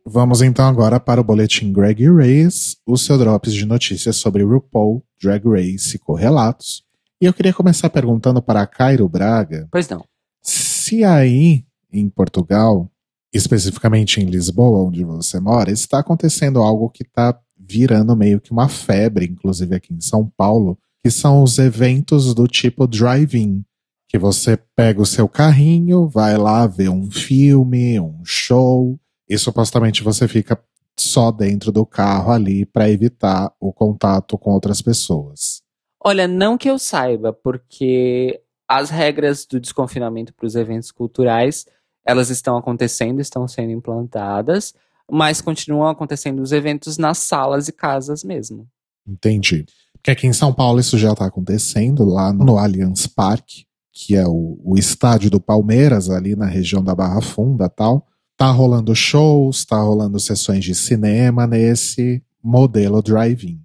Vamos então agora para o boletim Greg Race, o seu drops de notícias sobre RuPaul, Drag Race e correlatos. E eu queria começar perguntando para Cairo Braga. Pois não. Se aí em Portugal, especificamente em Lisboa, onde você mora, está acontecendo algo que está virando meio que uma febre, inclusive aqui em São Paulo, que são os eventos do tipo drive-in, que você pega o seu carrinho, vai lá ver um filme, um show, e supostamente você fica só dentro do carro ali para evitar o contato com outras pessoas. Olha, não que eu saiba, porque as regras do desconfinamento para os eventos culturais, elas estão acontecendo, estão sendo implantadas, mas continuam acontecendo os eventos nas salas e casas mesmo. Entendi. Porque aqui em São Paulo isso já está acontecendo, lá no Allianz Parque, que é o, o estádio do Palmeiras, ali na região da Barra Funda tal. Tá rolando shows, tá rolando sessões de cinema nesse modelo drive-in.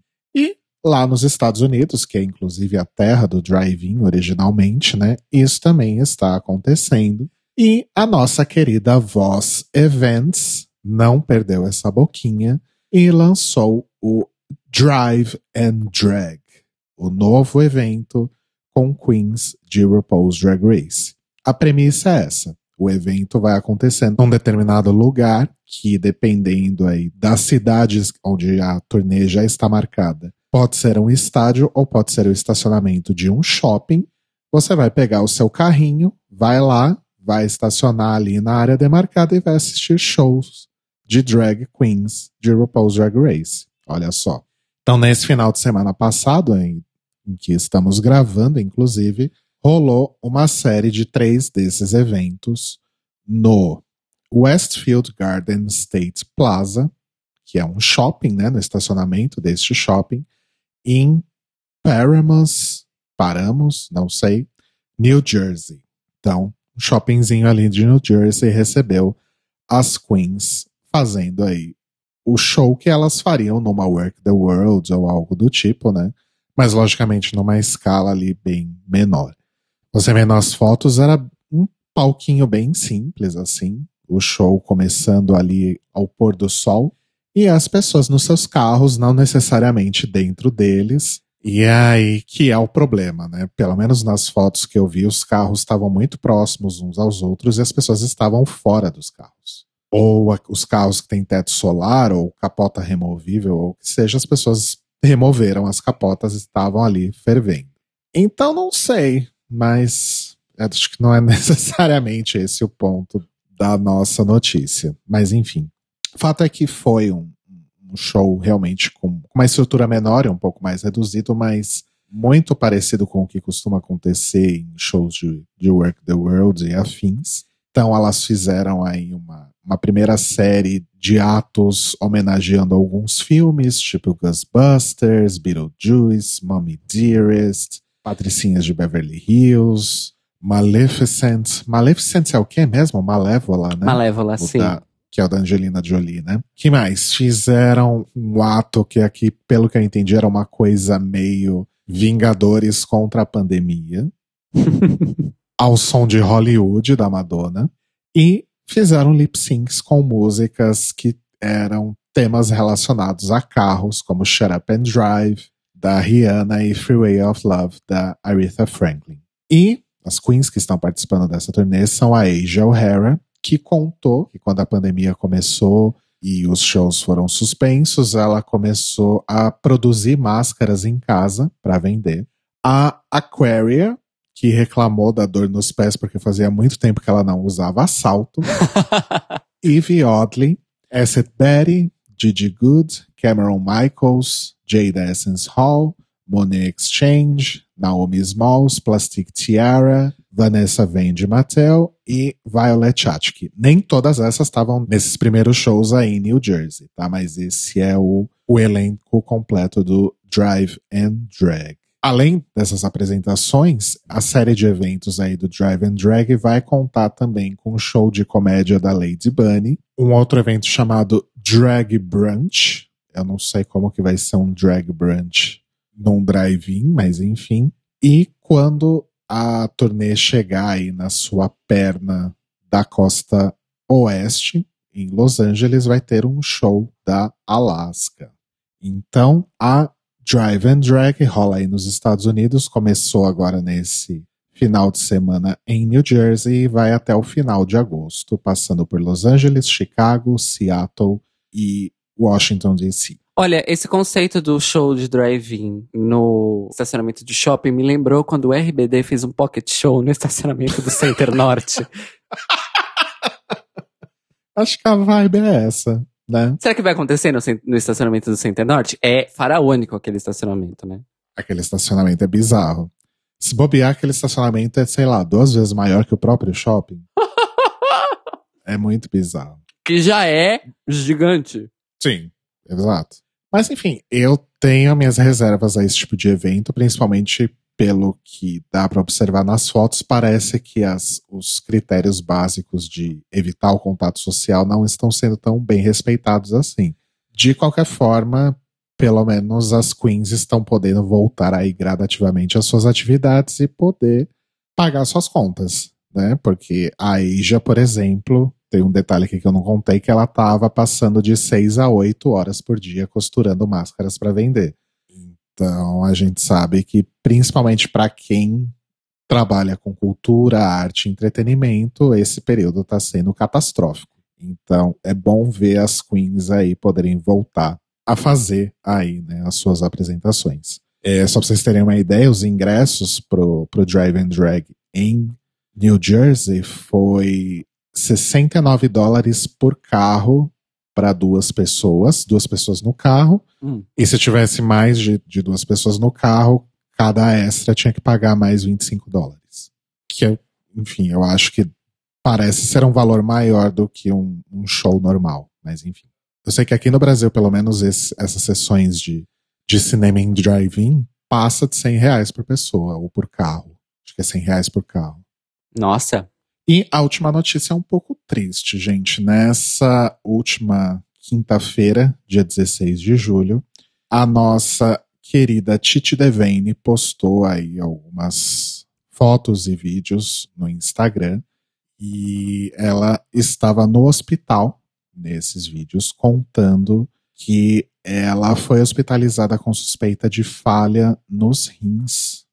Lá nos Estados Unidos, que é inclusive a terra do drive-in originalmente, né? Isso também está acontecendo. E a nossa querida Voz Events não perdeu essa boquinha e lançou o Drive and Drag, o novo evento com queens de RuPaul's Drag Race. A premissa é essa. O evento vai acontecendo num determinado lugar que, dependendo aí das cidades onde a turnê já está marcada, Pode ser um estádio ou pode ser o estacionamento de um shopping. Você vai pegar o seu carrinho, vai lá, vai estacionar ali na área demarcada e vai assistir shows de drag queens de RuPaul's Drag Race. Olha só. Então, nesse final de semana passado, em, em que estamos gravando, inclusive, rolou uma série de três desses eventos no Westfield Garden State Plaza, que é um shopping, né, no estacionamento deste shopping, em Paramus, Paramos, não sei, New Jersey. Então, um shoppingzinho ali de New Jersey recebeu as queens fazendo aí o show que elas fariam numa Work the World ou algo do tipo, né? Mas logicamente numa escala ali bem menor. Você vê nas fotos, era um palquinho bem simples assim, o show começando ali ao pôr do sol e as pessoas nos seus carros, não necessariamente dentro deles. E é aí que é o problema, né? Pelo menos nas fotos que eu vi, os carros estavam muito próximos uns aos outros e as pessoas estavam fora dos carros. Ou os carros que têm teto solar, ou capota removível, ou que seja, as pessoas removeram as capotas e estavam ali fervendo. Então não sei, mas acho que não é [LAUGHS] necessariamente esse o ponto da nossa notícia. Mas enfim. O fato é que foi um, um show realmente com uma estrutura menor e um pouco mais reduzido, mas muito parecido com o que costuma acontecer em shows de, de Work the World e afins. Então elas fizeram aí uma, uma primeira série de atos homenageando alguns filmes, tipo Ghostbusters, Beetlejuice, Mommy Dearest, Patricinhas de Beverly Hills, Maleficent. Maleficent é o quê mesmo? Malévola, né? Malévola, O sim. da- que é o da Angelina Jolie, né? que mais? Fizeram um ato que aqui, pelo que eu entendi, era uma coisa meio Vingadores contra a pandemia, [LAUGHS] ao som de Hollywood da Madonna, e fizeram lip syncs com músicas que eram temas relacionados a carros, como Shut Up and Drive, da Rihanna, e Freeway of Love, da Aretha Franklin. E as queens que estão participando dessa turnê são a Asia O'Hara, que contou que quando a pandemia começou e os shows foram suspensos, ela começou a produzir máscaras em casa para vender. A Aquaria, que reclamou da dor nos pés porque fazia muito tempo que ela não usava salto. Evie [LAUGHS] Oddly, Asset Betty, Gigi Good, Cameron Michaels, Jade Essence Hall, Monet Exchange, Naomi Smalls, Plastic Tiara, Vanessa Vende Mattel e Violet Chachki. Nem todas essas estavam nesses primeiros shows aí em New Jersey, tá? Mas esse é o, o elenco completo do Drive and Drag. Além dessas apresentações, a série de eventos aí do Drive and Drag vai contar também com o show de comédia da Lady Bunny, um outro evento chamado Drag Brunch. Eu não sei como que vai ser um Drag Brunch num drive-in, mas enfim. E quando a turnê chegar aí na sua perna da costa oeste, em Los Angeles, vai ter um show da Alaska. Então, a Drive and Drag rola aí nos Estados Unidos, começou agora nesse final de semana em New Jersey e vai até o final de agosto, passando por Los Angeles, Chicago, Seattle e Washington DC. Olha, esse conceito do show de drive-in no estacionamento de shopping me lembrou quando o RBD fez um pocket show no estacionamento do Center Norte. [LAUGHS] Acho que a vibe é essa, né? Será que vai acontecer no, no estacionamento do Center Norte? É faraônico aquele estacionamento, né? Aquele estacionamento é bizarro. Se bobear, aquele estacionamento é, sei lá, duas vezes maior que o próprio shopping. [LAUGHS] é muito bizarro. Que já é gigante. Sim, exato. Mas enfim, eu tenho minhas reservas a esse tipo de evento, principalmente pelo que dá para observar nas fotos, parece que as, os critérios básicos de evitar o contato social não estão sendo tão bem respeitados assim. De qualquer forma, pelo menos as queens estão podendo voltar aí gradativamente às suas atividades e poder pagar suas contas, né? Porque a Asia, por exemplo, tem um detalhe aqui que eu não contei, que ela estava passando de 6 a 8 horas por dia costurando máscaras para vender. Então a gente sabe que, principalmente para quem trabalha com cultura, arte e entretenimento, esse período está sendo catastrófico. Então é bom ver as queens aí poderem voltar a fazer aí né, as suas apresentações. É, só para vocês terem uma ideia, os ingressos pro, pro Drive and Drag em New Jersey foi 69 dólares por carro para duas pessoas, duas pessoas no carro. Hum. E se tivesse mais de, de duas pessoas no carro, cada extra tinha que pagar mais 25 dólares. Que, eu, enfim, eu acho que parece ser um valor maior do que um, um show normal. Mas, enfim. Eu sei que aqui no Brasil, pelo menos, esse- essas sessões de, de cinema em drive-in passa de 100 reais por pessoa ou por carro. Acho que é 100 reais por carro. Nossa. E a última notícia é um pouco triste, gente. Nessa última quinta-feira, dia 16 de julho, a nossa querida Titi Devane postou aí algumas fotos e vídeos no Instagram e ela estava no hospital nesses vídeos contando que ela foi hospitalizada com suspeita de falha nos rins.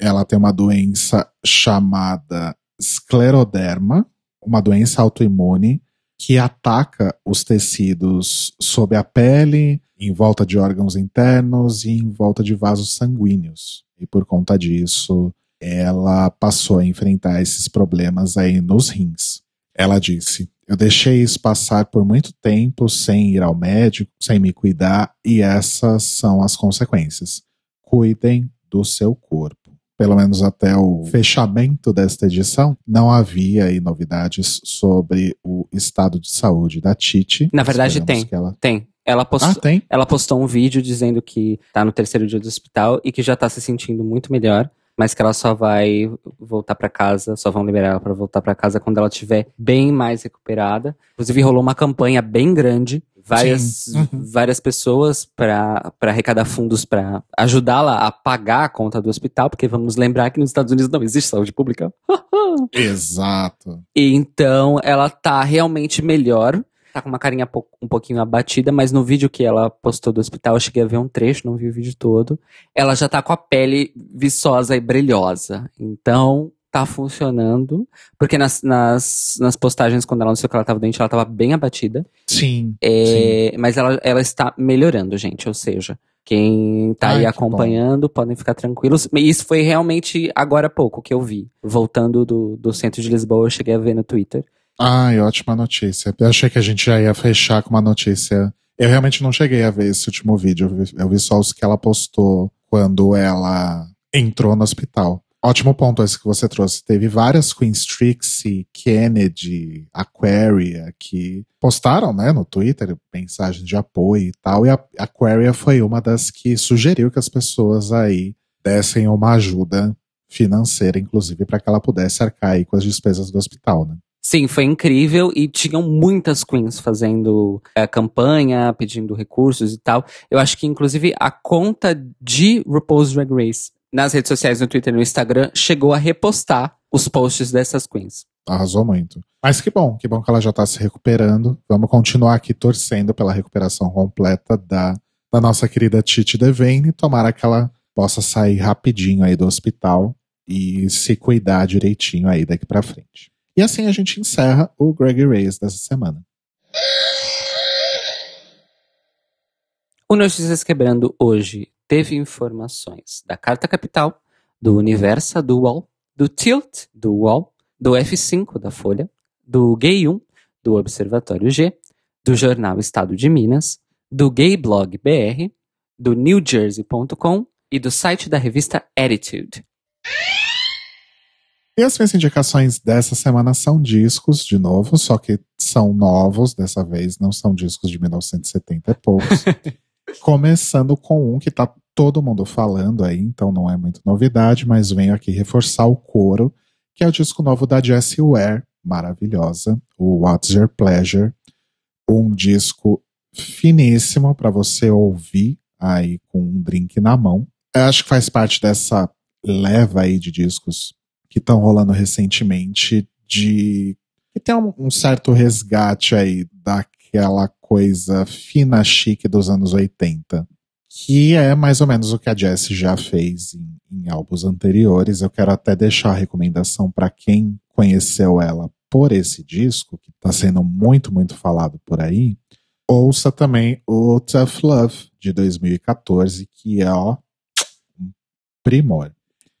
Ela tem uma doença chamada escleroderma, uma doença autoimune que ataca os tecidos sob a pele, em volta de órgãos internos e em volta de vasos sanguíneos. E por conta disso, ela passou a enfrentar esses problemas aí nos rins. Ela disse: Eu deixei isso passar por muito tempo sem ir ao médico, sem me cuidar, e essas são as consequências. Cuidem do seu corpo pelo menos até o fechamento desta edição, não havia aí novidades sobre o estado de saúde da Titi. Na verdade, Esperamos tem. ela- Tem. Ela Ah, postou, tem? ela postou um vídeo dizendo que tá no terceiro dia do hospital e que já tá se sentindo muito melhor. mas que ela só vai voltar para casa, só vão liberar ela para voltar para casa quando ela estiver bem mais recuperada. Inclusive rolou uma campanha bem grande, várias uhum. várias pessoas para arrecadar fundos para ajudá-la a pagar a conta do hospital, porque vamos lembrar que nos Estados Unidos não existe saúde pública. [LAUGHS] Exato. E então ela tá realmente melhor tá com uma carinha um pouquinho abatida, mas no vídeo que ela postou do hospital, eu cheguei a ver um trecho, não vi o vídeo todo. Ela já tá com a pele viçosa e brilhosa. Então, tá funcionando. Porque nas, nas, nas postagens, quando ela anunciou que ela tava doente, ela tava bem abatida. Sim. É, sim. Mas ela, ela está melhorando, gente. Ou seja, quem tá Ai, aí acompanhando, podem ficar tranquilos. E isso foi realmente agora há pouco que eu vi. Voltando do, do centro de Lisboa, eu cheguei a ver no Twitter. Ai, ótima notícia. Eu achei que a gente já ia fechar com uma notícia. Eu realmente não cheguei a ver esse último vídeo. Eu vi, eu vi só os que ela postou quando ela entrou no hospital. Ótimo ponto esse que você trouxe. Teve várias Queens Trixie, Kennedy, Aquaria que postaram, né, no Twitter mensagens de apoio e tal. E a Aquaria foi uma das que sugeriu que as pessoas aí dessem uma ajuda financeira, inclusive, para que ela pudesse arcar aí com as despesas do hospital, né? Sim, foi incrível e tinham muitas queens fazendo é, campanha, pedindo recursos e tal. Eu acho que, inclusive, a conta de RuPaul's Drag Race nas redes sociais, no Twitter e no Instagram, chegou a repostar os posts dessas queens. Arrasou muito. Mas que bom, que bom que ela já tá se recuperando. Vamos continuar aqui torcendo pela recuperação completa da, da nossa querida Titi Devane. Tomara que ela possa sair rapidinho aí do hospital e se cuidar direitinho aí daqui pra frente. E assim a gente encerra o Greg Reyes dessa semana. O Notícias Quebrando hoje teve informações da Carta Capital, do Universa do UOL, do Tilt do UOL, do F5 da Folha, do Gay 1, do Observatório G, do Jornal Estado de Minas, do Gay Blog BR, do NewJersey.com e do site da revista Attitude. E as minhas indicações dessa semana são discos, de novo, só que são novos dessa vez, não são discos de 1970 e poucos. [LAUGHS] Começando com um que tá todo mundo falando aí, então não é muito novidade, mas venho aqui reforçar o coro, que é o disco novo da Jessie Ware, maravilhosa, o What's Your Pleasure, um disco finíssimo para você ouvir aí com um drink na mão. Eu acho que faz parte dessa leva aí de discos que estão rolando recentemente de que tem um, um, certo resgate aí daquela coisa fina chique dos anos 80, que é mais ou menos o que a Jessie já fez em, em álbuns anteriores. Eu quero até deixar a recomendação para quem conheceu ela por esse disco, que está sendo muito, muito falado por aí. Ouça também o Tough Love de 2014, que é ó, um primor.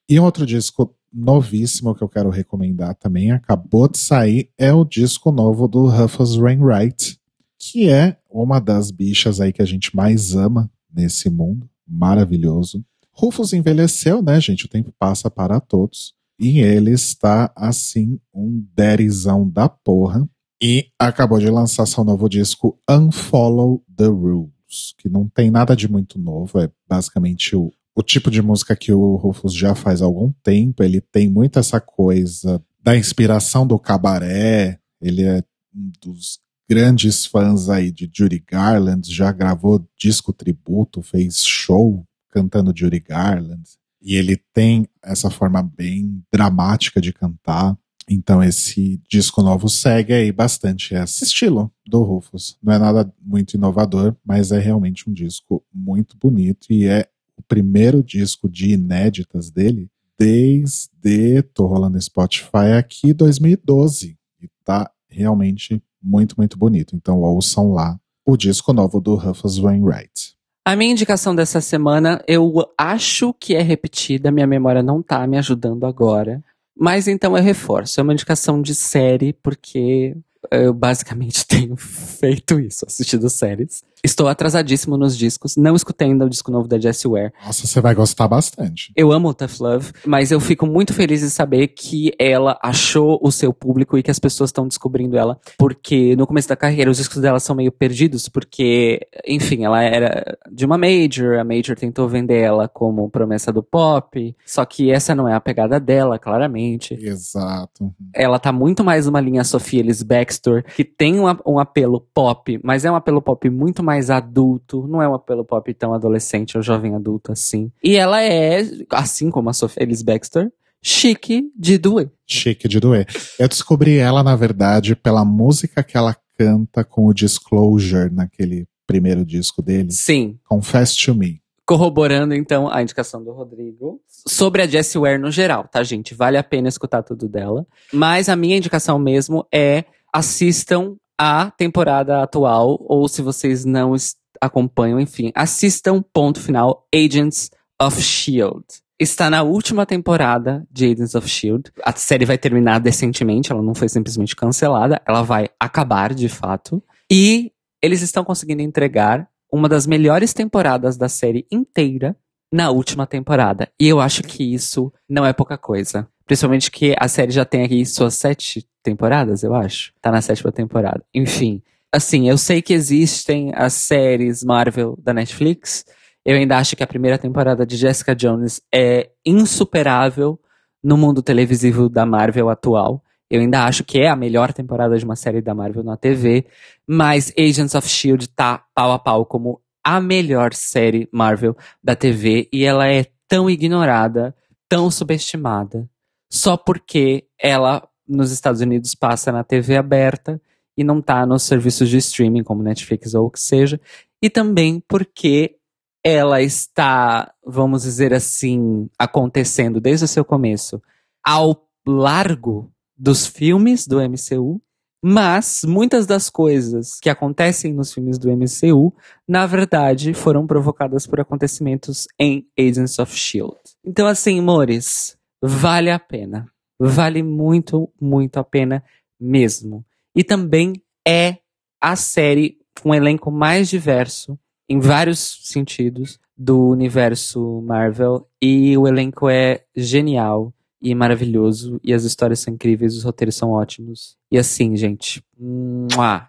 E um outro disco novíssimo que eu quero recomendar também, acabou de sair, é o disco novo do Rufus Wainwright, que é uma das bichas aí que a gente mais ama nesse mundo, maravilhoso. Rufus envelheceu, né, gente? O tempo passa para todos. E ele está, assim, um derizão da porra. E acabou de lançar seu novo disco Unfollow the Rules, que não tem nada de muito novo, é basicamente o o tipo de música que o Rufus já faz há algum tempo. Ele tem muito essa coisa da inspiração do cabaré. Ele é um dos grandes fãs aí de Judy Garland, já gravou disco tributo, fez show cantando Judy Garland. E ele tem essa forma bem dramática de cantar. Então esse disco novo segue aí bastante esse estilo do Rufus. Não é nada muito inovador, mas é realmente um disco muito bonito e é o primeiro disco de inéditas dele desde, tô rolando Spotify aqui, 2012. E tá realmente muito, muito bonito. Então ouçam lá o disco novo do Rufus Wainwright. A minha indicação dessa semana, eu acho que é repetida, minha memória não tá me ajudando agora. Mas então eu reforço, é uma indicação de série, porque eu basicamente [LAUGHS] tenho feito isso, assistido séries. Estou atrasadíssimo nos discos, não escutei ainda o disco novo da Jessie Ware. Nossa, você vai gostar bastante. Eu amo o Tough Love, mas eu fico muito feliz de saber que ela achou o seu público e que as pessoas estão descobrindo ela. Porque no começo da carreira os discos dela são meio perdidos, porque, enfim, ela era de uma major, a major tentou vender ela como promessa do pop, só que essa não é a pegada dela, claramente. Exato. Ela tá muito mais numa linha Sophie Ellis Baxter, que tem um, um apelo pop, mas é um apelo pop muito mais mais adulto, não é um apelo pop tão adolescente ou jovem adulto assim. E ela é, assim como a Sophie Ellis Baxter, chique de doer. Chique de doer. Eu descobri ela, na verdade, pela música que ela canta com o Disclosure naquele primeiro disco dele. Sim. Confess to Me. Corroborando, então, a indicação do Rodrigo. Sobre a Jessie Ware no geral, tá, gente? Vale a pena escutar tudo dela. Mas a minha indicação mesmo é assistam a temporada atual, ou se vocês não acompanham, enfim, assistam ponto final Agents of Shield. Está na última temporada de Agents of Shield. A série vai terminar decentemente, ela não foi simplesmente cancelada, ela vai acabar de fato. E eles estão conseguindo entregar uma das melhores temporadas da série inteira na última temporada. E eu acho que isso não é pouca coisa. Principalmente que a série já tem aqui suas sete temporadas, eu acho. Tá na sétima temporada. Enfim, assim, eu sei que existem as séries Marvel da Netflix. Eu ainda acho que a primeira temporada de Jessica Jones é insuperável no mundo televisivo da Marvel atual. Eu ainda acho que é a melhor temporada de uma série da Marvel na TV, mas Agents of Shield tá pau a pau como a melhor série Marvel da TV e ela é tão ignorada, tão subestimada, só porque ela nos Estados Unidos passa na TV aberta e não tá nos serviços de streaming como Netflix ou o que seja, e também porque ela está, vamos dizer assim, acontecendo desde o seu começo ao largo dos filmes do MCU, mas muitas das coisas que acontecem nos filmes do MCU, na verdade, foram provocadas por acontecimentos em Agents of Shield. Então, assim, amores, vale a pena. Vale muito, muito a pena mesmo. E também é a série com um elenco mais diverso, em vários sentidos, do universo Marvel. E o elenco é genial e maravilhoso. E as histórias são incríveis, os roteiros são ótimos. E assim, gente,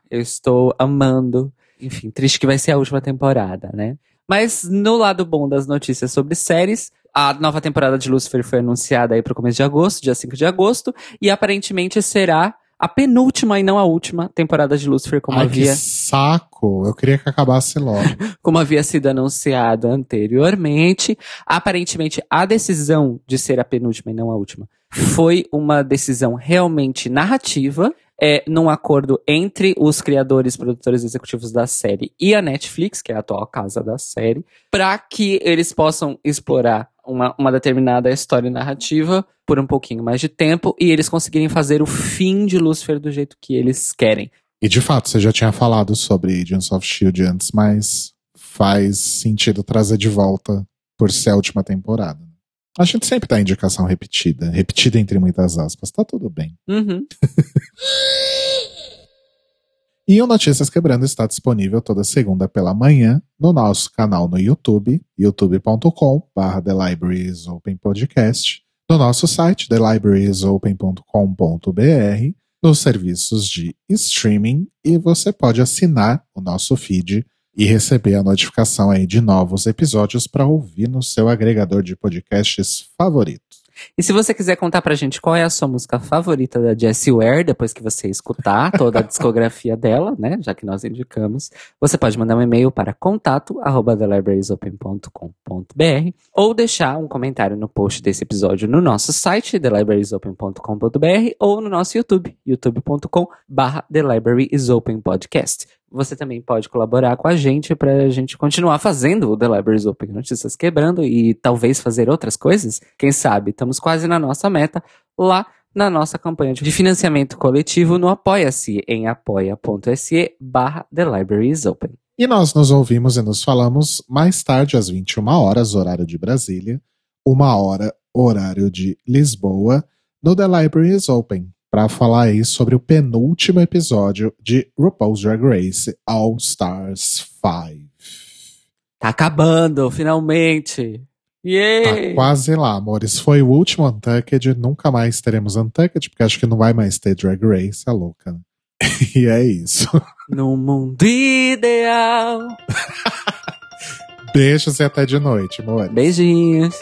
eu estou amando. Enfim, triste que vai ser a última temporada, né? Mas no lado bom das notícias sobre séries, a nova temporada de Lucifer foi anunciada aí para o começo de agosto, dia 5 de agosto, e aparentemente será a penúltima e não a última temporada de Lucifer, como Ai, havia. Que saco! Eu queria que acabasse logo. [LAUGHS] como havia sido anunciado anteriormente. Aparentemente, a decisão de ser a penúltima e não a última foi uma decisão realmente narrativa. É, num acordo entre os criadores, produtores executivos da série e a Netflix, que é a atual casa da série, para que eles possam explorar uma, uma determinada história narrativa por um pouquinho mais de tempo e eles conseguirem fazer o fim de Lucifer do jeito que eles querem. E de fato, você já tinha falado sobre Agents of Shield antes, mas faz sentido trazer de volta por ser a última temporada. A gente sempre dá indicação repetida, repetida entre muitas aspas, tá tudo bem. Uhum. [LAUGHS] E o Notícias Quebrando está disponível toda segunda pela manhã no nosso canal no YouTube, youtube.com.br Podcast, no nosso site, thelibrariesopen.com.br, nos serviços de streaming e você pode assinar o nosso feed e receber a notificação aí de novos episódios para ouvir no seu agregador de podcasts favorito. E se você quiser contar pra gente qual é a sua música favorita da Jessie Ware, depois que você escutar toda a [LAUGHS] discografia dela, né, já que nós indicamos, você pode mandar um e-mail para contato@thelibrariesopen.com.br ou deixar um comentário no post desse episódio no nosso site thelibrariesopen.com.br ou no nosso YouTube, youtube.com/thelibrariesopenpodcast você também pode colaborar com a gente para a gente continuar fazendo o The Libraries Open Notícias Quebrando e talvez fazer outras coisas. Quem sabe? Estamos quase na nossa meta lá na nossa campanha de financiamento coletivo no Apoia-se em apoia.se barra The Libraries Open. E nós nos ouvimos e nos falamos mais tarde, às 21 horas, horário de Brasília, uma hora, horário de Lisboa, no The Libraries Open para falar aí sobre o penúltimo episódio de RuPaul's Drag Race All Stars 5. Tá acabando, finalmente. Yay! Tá quase lá, amores. Foi o último Untucked, nunca mais teremos Untucked, porque acho que não vai mais ter Drag Race, é louca. Né? [LAUGHS] e é isso. No mundo ideal. [LAUGHS] Beijos e até de noite, amor. Beijinhos.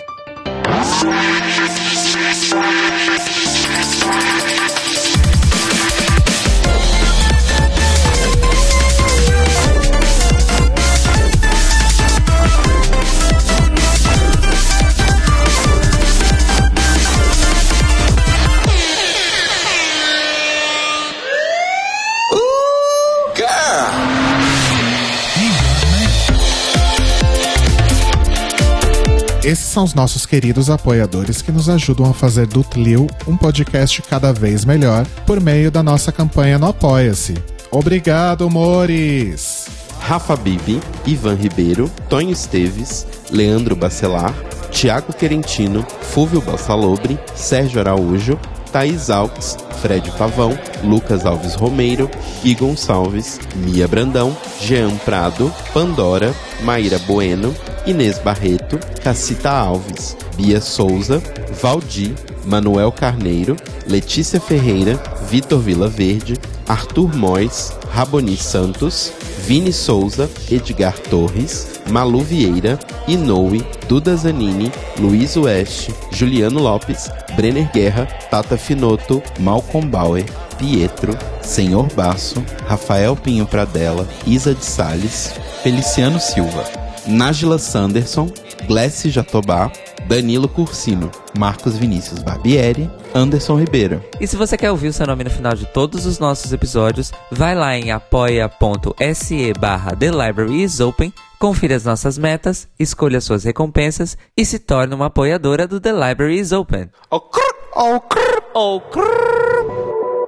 Esses são os nossos queridos apoiadores que nos ajudam a fazer do Tlil um podcast cada vez melhor por meio da nossa campanha no Apoia-se. Obrigado, Mores! Rafa Bibi, Ivan Ribeiro, Tonho Esteves, Leandro Bacelar, Tiago Querentino, Fúvio Bassalobre, Sérgio Araújo, Thaís Alves, Fred Pavão, Lucas Alves Romeiro, Gui Gonçalves, Mia Brandão, Jean Prado, Pandora, Maíra Bueno, Inês Barreto, Cacita Alves, Bia Souza, Valdir, Manuel Carneiro, Letícia Ferreira, Vitor Vila Verde, Arthur Mois, Raboni Santos, Vini Souza, Edgar Torres, Malu Vieira, Inoue, Duda Zanini, Luiz Oeste, Juliano Lopes, Brenner Guerra, Tata Finoto, Malcolm Bauer, Pietro, Senhor Basso, Rafael Pinho Pradella, Isa de Sales, Feliciano Silva, Nájila Sanderson, Glessi Jatobá, Danilo Cursino, Marcos Vinícius Barbieri, Anderson Ribeiro. E se você quer ouvir o seu nome no final de todos os nossos episódios, vai lá em apoia.se barra The Library is Open, confira as nossas metas, escolha suas recompensas e se torne uma apoiadora do The Library is Open.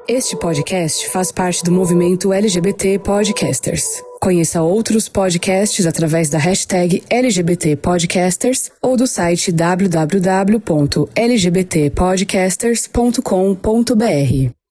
Este podcast faz parte do movimento LGBT Podcasters. Conheça outros podcasts através da hashtag LGBT Podcasters ou do site www.lgbtpodcasters.com.br.